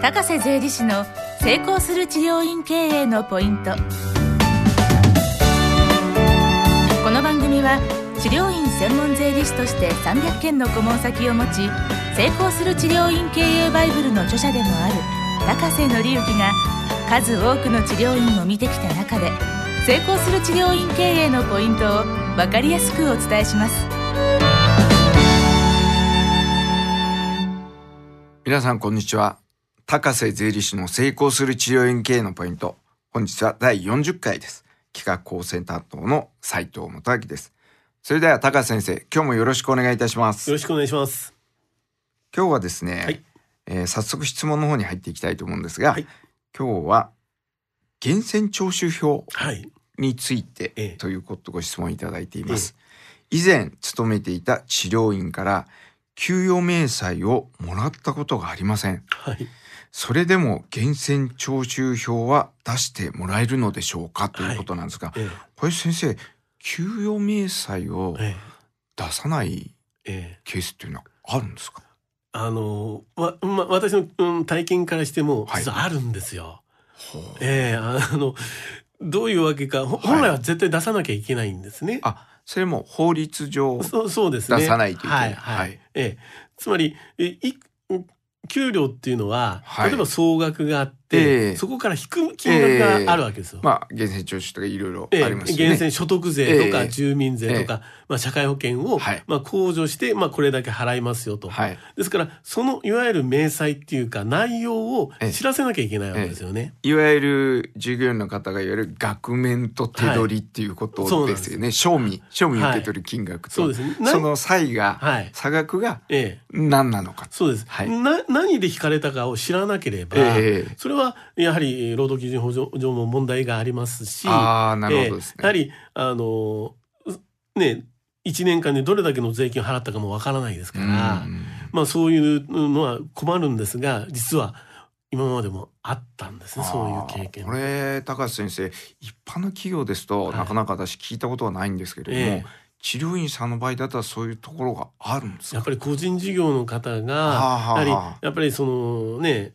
高瀬税理士の成功する治療院経営のポイント。この番組は治療院専門税理士として300件の顧問先を持ち成功する治療院経営バイブルの著者でもある高瀬則之が数多くの治療院を見てきた中で成功する治療院経営のポイントを分かりやすくお伝えします。皆さんこんにちは。高瀬税理士の成功する治療院経営のポイント本日は第40回です企画構成担当の斉藤元明ですそれでは高瀬先生今日もよろしくお願いいたしますよろしくお願いします。今日はですね、はいえー早速質問の方に入っていきたいと思うんですが、はい今日は源泉徴収票はい。についてええということご質問いただいています。以前勤めていた治療院から給与明細をもらったことがありません。はい。それでも源泉徴収票は出してもらえるのでしょうか？ということなんですが、えこれ先生、給与明細をええ。出さないええ。ケースっていうのはあるんですか？あのわ、ま、私の、うん、体験からしてもはい。実はあるんですよ。ええあのどういうわけかほはい。本来は絶対出さなきゃいけないんですね。あ、それも法律上そうそうですね。出さないといけない。はいはい。はい。ええ。つまりえい給料っていうのは、はい。例えば総額があって、ええ。そこから引く金額があるわけですよ。まあ、源泉徴収とかいろいろええありますよね。源泉所得税とかええ。住民税とか、まあ、社会保険を、はいまあ、控除して、まあ、これだけ払いますよと。はい。ですから、そのいわゆる明細っていうか内容をええ知らせなきゃいけないわけですよね。いわゆる従業員の方がいわゆる額面と手取りっていうことですよね。賞味、賞味受け取る金額と、そうですねなその差異が、はい差額がええ。何なのか。そうです、はいな。何で引かれたかを知らなければ、ええそれはやはり労働基準法上上も問題がありますし、ああ、なるほどですね。ええやはり、あの、ね、1年間にどれだけの税金を払ったかもわからないですから、うん。まあそういうのは困るんですが、実は今までもあったんですね、そういう経験。これ高橋先生一般の企業ですと、はいなかなか私聞いたことはないんですけれども、ええ。治療院さんの場合だったらそういうところがあるんですか？やっぱり個人事業の方はあが、はあ。やはり、やっぱりそのね、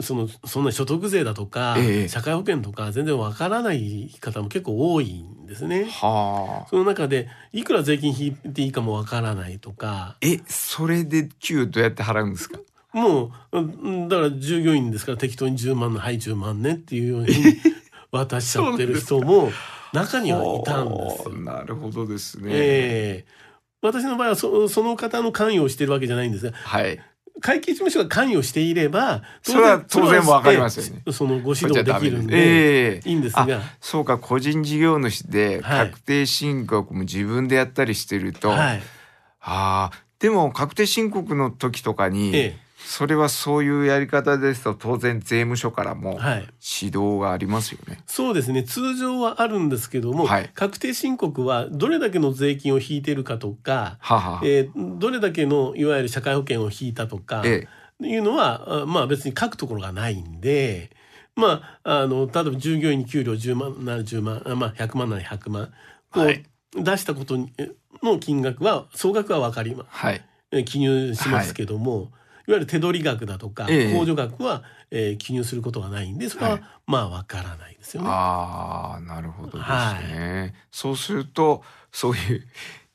その、そんな所得税だとか、ええ。社会保険とか全然わからない方も結構多いんですね。はあ。その中で、いくら税金引いていいかもわからないとか、えそれで給与どうやって払うんですか？もう、うんだから従業員ですから適当に10万の、はい10万ねっていうように 渡しちゃってる人も中にはいたんですほ。う。なるほどですね、ええ。私の場合はそその方の関与をしてるわけじゃないんですが、はい会計事務所が関与していれば、それは当然わかりますよね。ええそのご指導できるんで、ええ。いいんですが、あそうか個人事業主ではい。確定申告も自分でやったりしてると、はい。ああでも確定申告の時とかに、えそれはそういうやり方ですと当然税務署からも。指導がありますよね。そうですね。通常はあるんですけども、はい確定申告はどれだけの税金を引いてるかとか、ははえーどれだけのいわゆる社会保険を引いたとか、えいうのは、あまあ別に書くところがないんで、まあ、あの、例えば従業員に給料10万なら10万、あまあ100万なら100万、こう、はい出したことにの金額は、総額は分かりまはいえ記入しますけども、い、わゆる手取り額だとか、ええ。控除額は、えー記入することがないんで、それは、はい。まあ分からないですよね。ああなるほどですね、はそうするとそういう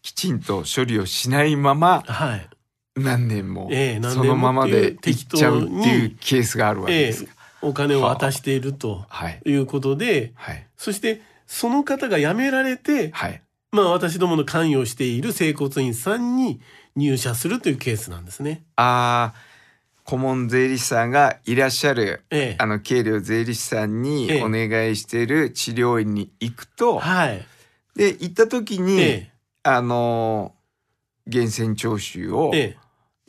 きちんと処理をしないままはい。何年もええ何そ年ものままでいっちゃうっていうケースがあるわけええですか。お金を渡しているとはい。いうことで、はい。そして、その方が辞められて、はい。まあ私どもの関与している整骨院さんに入社するというケースなんですね。ああ顧問税理士さんがいらっしゃるええあの経理税理士さんにええお願いしている治療院に行くと、はい。で行った時に、えあの源泉徴収をえ、え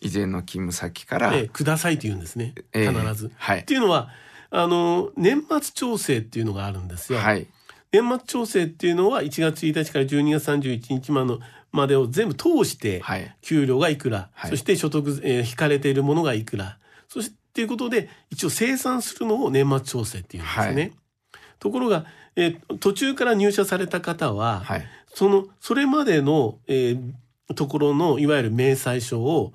以前の勤務先から、え、ええ、くださいと言うんですね。ええ必ず。はいっていうのは、あの、年末調整っていうのがあるんですよ。はい年末調整っていうのは1月1日から12月31日までのまでを全部通して、はい。給料がいくら、はい。そして所得、えー引かれているものがいくら、そしてっていうことで一応生産するのを年末調整っていうんですね。はところが、えー途中から入社された方は、はい。そのそれまでの、えーところのいわゆる明細書を、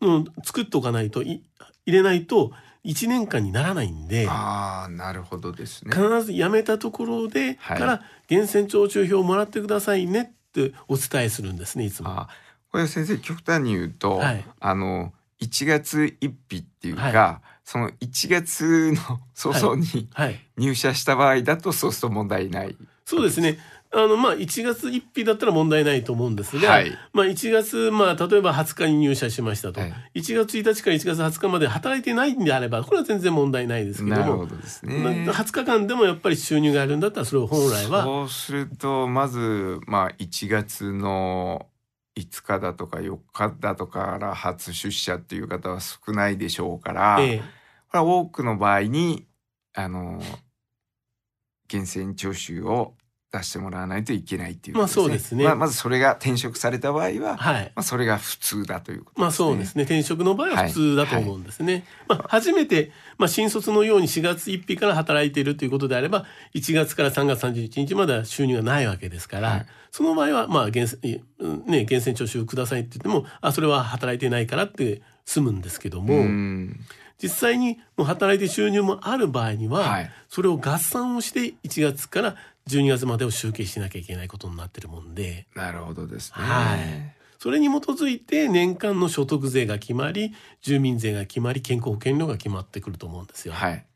うん作っておかないとい入れないと1年間にならないんでああなるほどですね。必ず辞めたところではい。から源泉徴収票をもらってくださいねってお伝えするんですねいつも。あこれ先生極端に言うと、はい。あの1月1日っていうか、はその1月の早々にはい、入社した場合だとそうすると問題ない。そうですね。あのまあ1月1日だったら問題ないと思うんですが、はい。まあ1月まあ例えば20日に入社しましたと、はい1月1日から1月20日まで働いてないんであればこれは全然問題ないですけども。どね。まあ20日間でもやっぱり収入があるんだったらそれを本来は。そうするとまずまあ1月の5日だとか4日だとかから初出社っていう方は少ないでしょうから、ええ。これは多くの場合にあの源泉徴収を出してもらわないといけないっていうことまあそうですね。まあ、まずそれが転職された場合は、はい。まあ、それが普通だということね。まあそうですね。転職の場合は普通だと思うんですね。まあ、初めて、まあ、新卒のように4月1日から働いているということであれば1月から3月31日までは収入がないわけですから、はい。その場合はまあ源泉,、うんね、源泉徴収くださいって言ってもあそれは働いてないからって済むんですけども、うん。実際にもう働いて収入もある場合には、はい。それを合算をして1月から12月までを集計しなきゃいけないことになってるもんで。なるほどですね。はいそれに基づいて年間の所得税が決まり住民税が決まり健康保険料が決まってくると思うんですよ。はい。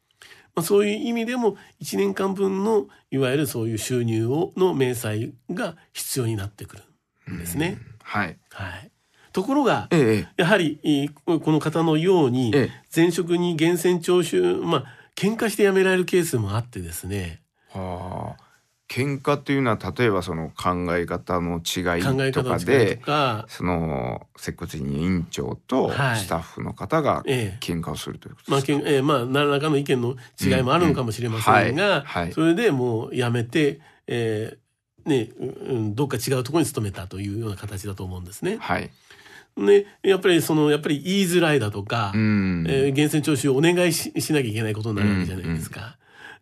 まあ、そういう意味でも1年間分のいわゆるそういう収入をの明細が必要になってくるんですね。はい。はい、ところがええ。やはりいこの方のようにええ前職に源泉徴収まあ喧嘩して辞められるケースもあってですねはあ。喧嘩っていうのは例えばその考え方の違いとかでその接骨院委員長とはいスタッフの方がええ喧嘩をするということまあ、ですか？けんえーまあ何らかの意見の違いもあるのかもしれませんが、それでもうやめて、えーねううん、どっか違うところに勤めたというような形だと思うんですね。はい。でやっぱりそのやっぱり言いづらいだとか、うん。えー源泉徴収をお願いししなきゃいけないことになるわけじゃないですか。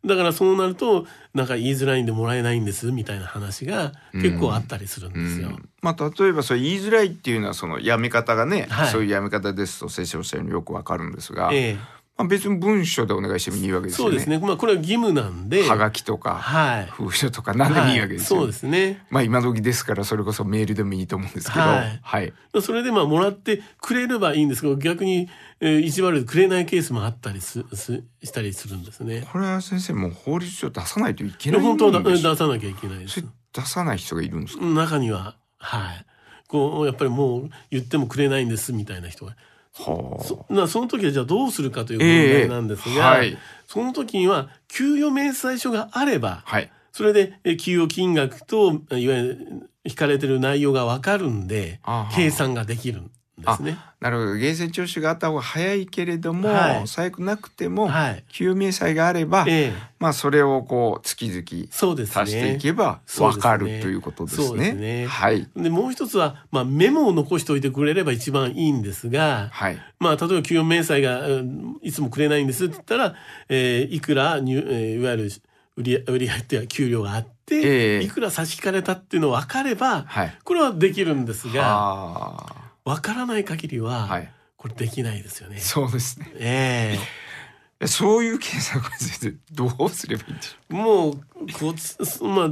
だからそうなるとなんか言いづらいんでもらえないんですみたいな話が結構あったりするんですよ。うん。まあ例えばそれ言いづらいっていうのはそのやめ方がね、はい。そういうやめ方ですと先生おっしゃるようによくわかるんですが、えまあ、別に文書でお願いしてもいいわけえですよね。そうですね。まあこれは義務なんで。はがきとか、はい。封書とか何でもいいわけですよ、はい、そうですね。まあ今時ですからそれこそメールでもいいと思うんですけど、はいはい。それでまあもらってくれればいいんですけど逆に、えー、意地悪でくれないケースもあったりすすしたりするんですね。これは先生もう法律上出さないといけない本当はだ出さなきゃいけないです。出さない人がいるんですか、中にははいこうやっぱりもう言ってもくれないんですみたいな人がはあそなその時はじゃあどうするかというええ。問題なんですが、はい。その時には給与明細書があればはい。それでえ給与金額といわゆる引かれてる内容が分かるんで計算ができる。んですね。なるほど。源泉徴収があった方が早いけれども、はい。最悪なくても、はい。給与明細があれば、ええ。まあそれをこう月々そうですね。足していけば分かるということですね。ね。はい。でもう一つは、まあ、メモを残しておいてくれれば一番いいんですが、はい。まあ、例えば給与明細が、うんいつもくれないんですって言ったら、えーいくら入、えーいわゆる売り売り上げっていう給料があって、ええ。いくら差し引かれたっていうの分かれば、はい。これはできるんですがあ分からない限りあは、はい。これできないですよね。そうですね。ええそういう計算は先生どうすればいいんでしょえもうこうつまあ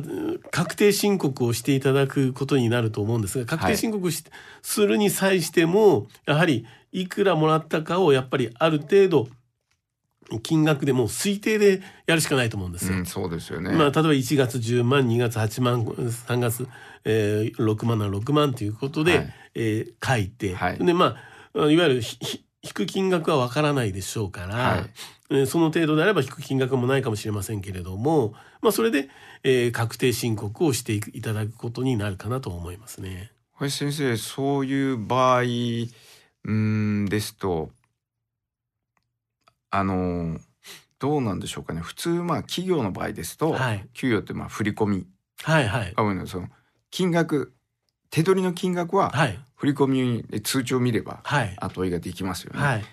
確定申告をしていただくことになると思うんですが確定申告し、するに際してもやはりいくらもらったかをやっぱりある程度金額でもう推定でやるしかないと思うんですう。よ。うん、そうですよね。まあ、例えば1月10万2月8万3月、えー、6万なら6万ということで、はいえー書いて、はいでまあいわゆる引く金額はわからないでしょうから、はいえーその程度であれば引く金額もないかもしれませんけれども、まあ、それで、えー確定申告をしていただくことになるかなと思いますね。これ先生そういう場合うーんですとあのどうなんでしょうかね。普通まあ企業の場合ですと、はい。給与ってまあ振り込み。はいはい。あごめんなさい。その金額手取りの金額ははい。振り込みで通帳を見ればはい。後追いができますよね。はい。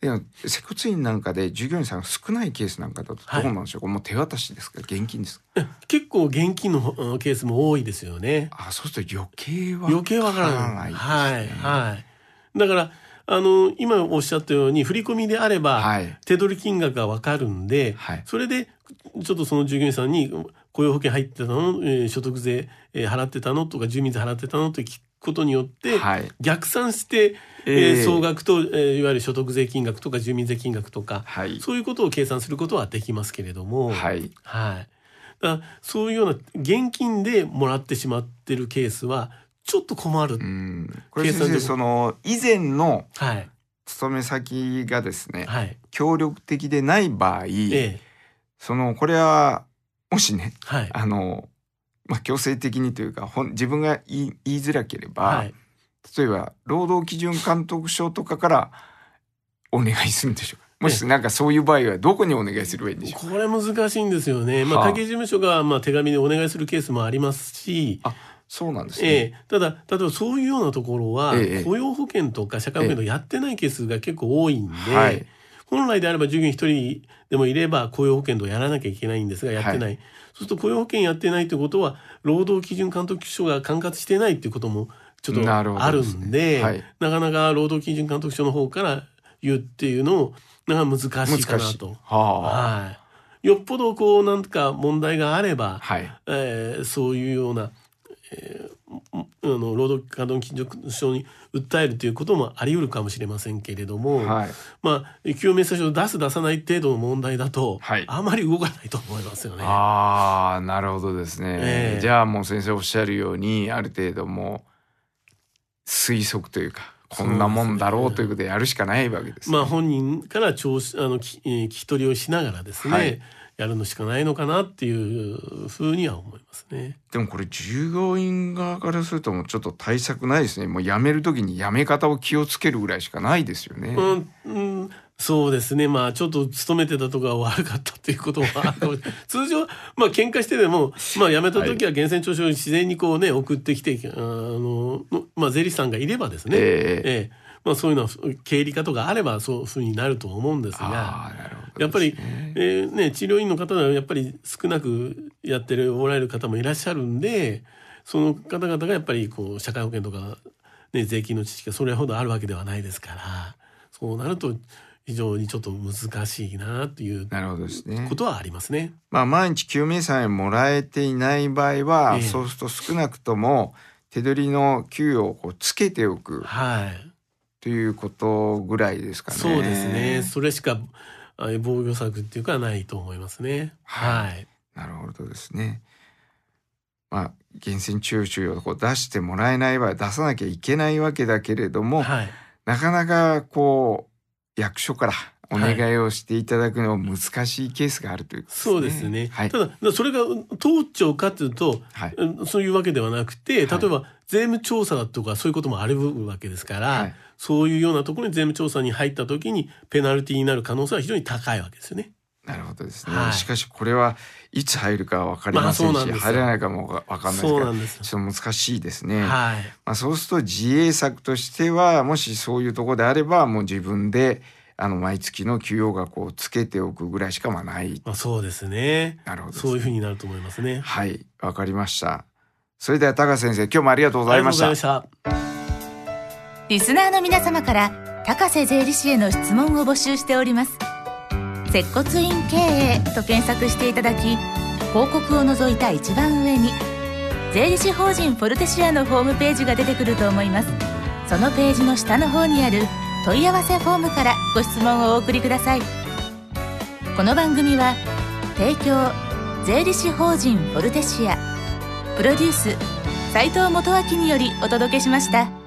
でも接骨院なんかで従業員さんが少ないケースなんかだとどうなんでしょうか、もう手渡しですか？現金ですか？え結構現金のうんケースも多いですよね。あそうすると余計は余計わからない。はいはい。だからあの今おっしゃったように振り込みであれば、はい。手取り金額が分かるんで、はい。それでちょっとその従業員さんに雇用保険入ってたの、えー所得税、えー払ってたの？とか住民税払ってたの？と聞くことによって、はい。逆算して、えーええ総額と、えーいわゆる所得税金額とか住民税金額とか、はい。そういうことを計算することはできますけれども、はい。はい。だそういうような現金でもらってしまってるケースはちょっと困る。うんこれ先生その以前のはい。勤め先がですねはい。協力的でない場合、ええ。そのこれはもしねはい。あの、まあ、強制的にというか自分が言い言いづらければ、はい。例えば労働基準監督署とかからお願いするんでしょうか？もしなんかそういう場合はどこにお願いすればいいんでしょうか？これ難しいんですよね。まあ、はあ会計事務所がまあ手紙でお願いするケースもありますし、そうなんですね。ええ、ただ例えばそういうようなところは、ええ雇用保険とか社会保険とかやってないケースが結構多いんで、はい。本来であれば従業員一人でもいれば雇用保険とやらなきゃいけないんですがやってない、そうすると雇用保険やってないということは労働基準監督署が管轄してないっていうこともちょっとあるですねんではい。なかなか労働基準監督署の方から言うっていうのもなか難しいかな。と。はあ、はい、よっぽどこうなんか問題があれば、はい。えーそういうような、えーあの労働基準基準署に訴えるということもあり得るかもしれませんけれども、はい。まあ給与明細書を出す出さない程度の問題だと、はいあまり動かないと思いますよね。ああ、なるほどですね。ええじゃあもう先生おっしゃるように、ある程度もう推測というか、こんなもんだろうということでやるしかないわけです、ね。まあ本人から聴取あのきえー聞き取りをしながらですね、はいやるのしかないのかなっていうふうには思いますね。でもこれ従業員側からするともうちょっと対策ないですね。もう辞める時に辞め方を気をつけるぐらいしかないですよね。うん、うん、そうですね。まあちょっと勤めてたとこが悪かったっていうこともあるかもしれない 通常まあ喧嘩してでもまあ辞めた時は源泉徴収を自然にこうね送ってきてあのまあ税理士さんがいればですね。ええええまあそういうのは経理課とかあればそういうふうになると思うんですが。ああ、なるほど、やっぱり、えーね、治療院の方はやっぱり少なくやってるおられる方もいらっしゃるんでその方々がやっぱりこう社会保険とか、ね、税金の知識がそれほどあるわけではないですからそうなると非常にちょっと難しいなっていうなるほどですねこ。とはありますね。まあ毎日救命さえもらえていない場合は、ええそうすると少なくとも手取りの給与をこうつけておくはい、ということぐらいですかね。そうですねそれしかあ防御策っていうかないと思いますね。はい、なるほどですね。まあ源泉徴収をこう出してもらえない場合出さなきゃいけないわけだけれども、はいなかなかこう役所からお願いをしていただくのは難しいケースがあるということですね。そうですね。はいた。だ、それが通っちゃうかというと、はい。うんそういうわけではなくて、例えはいば税務調査とかそういうこともあるわけですから、はいそういうようなところに税務調査に入った時にペナルティになる可能性は非常に高いわけですよね。なるほどですね。はいしかしこれはいつ入るかわかりませんし、まあん入らないかもわかんないですから、そうなんです。ちょっと難しいですね。はい。まあ、そうすると自衛策としてはもしそういうところであればもう自分であの毎月の給与額をつけておくぐらいしかまあない。まあそうですね。なるほどそういうふうになると思いますね。はい、わかりました。それでは高瀬先生、今日もありがとうございました。ありがとうございました。リスナーの皆様から高瀬税理士への質問を募集しております接骨院経営と検索していただき広告を除いた一番上に税理士法人フォルテシアのホームページが出てくると思います。そのページの下の方にある問い合わせフォームからご質問をお送りください。この番組は提供税理士法人フォルテシア。プロデュース斉藤元明によりお届けしました。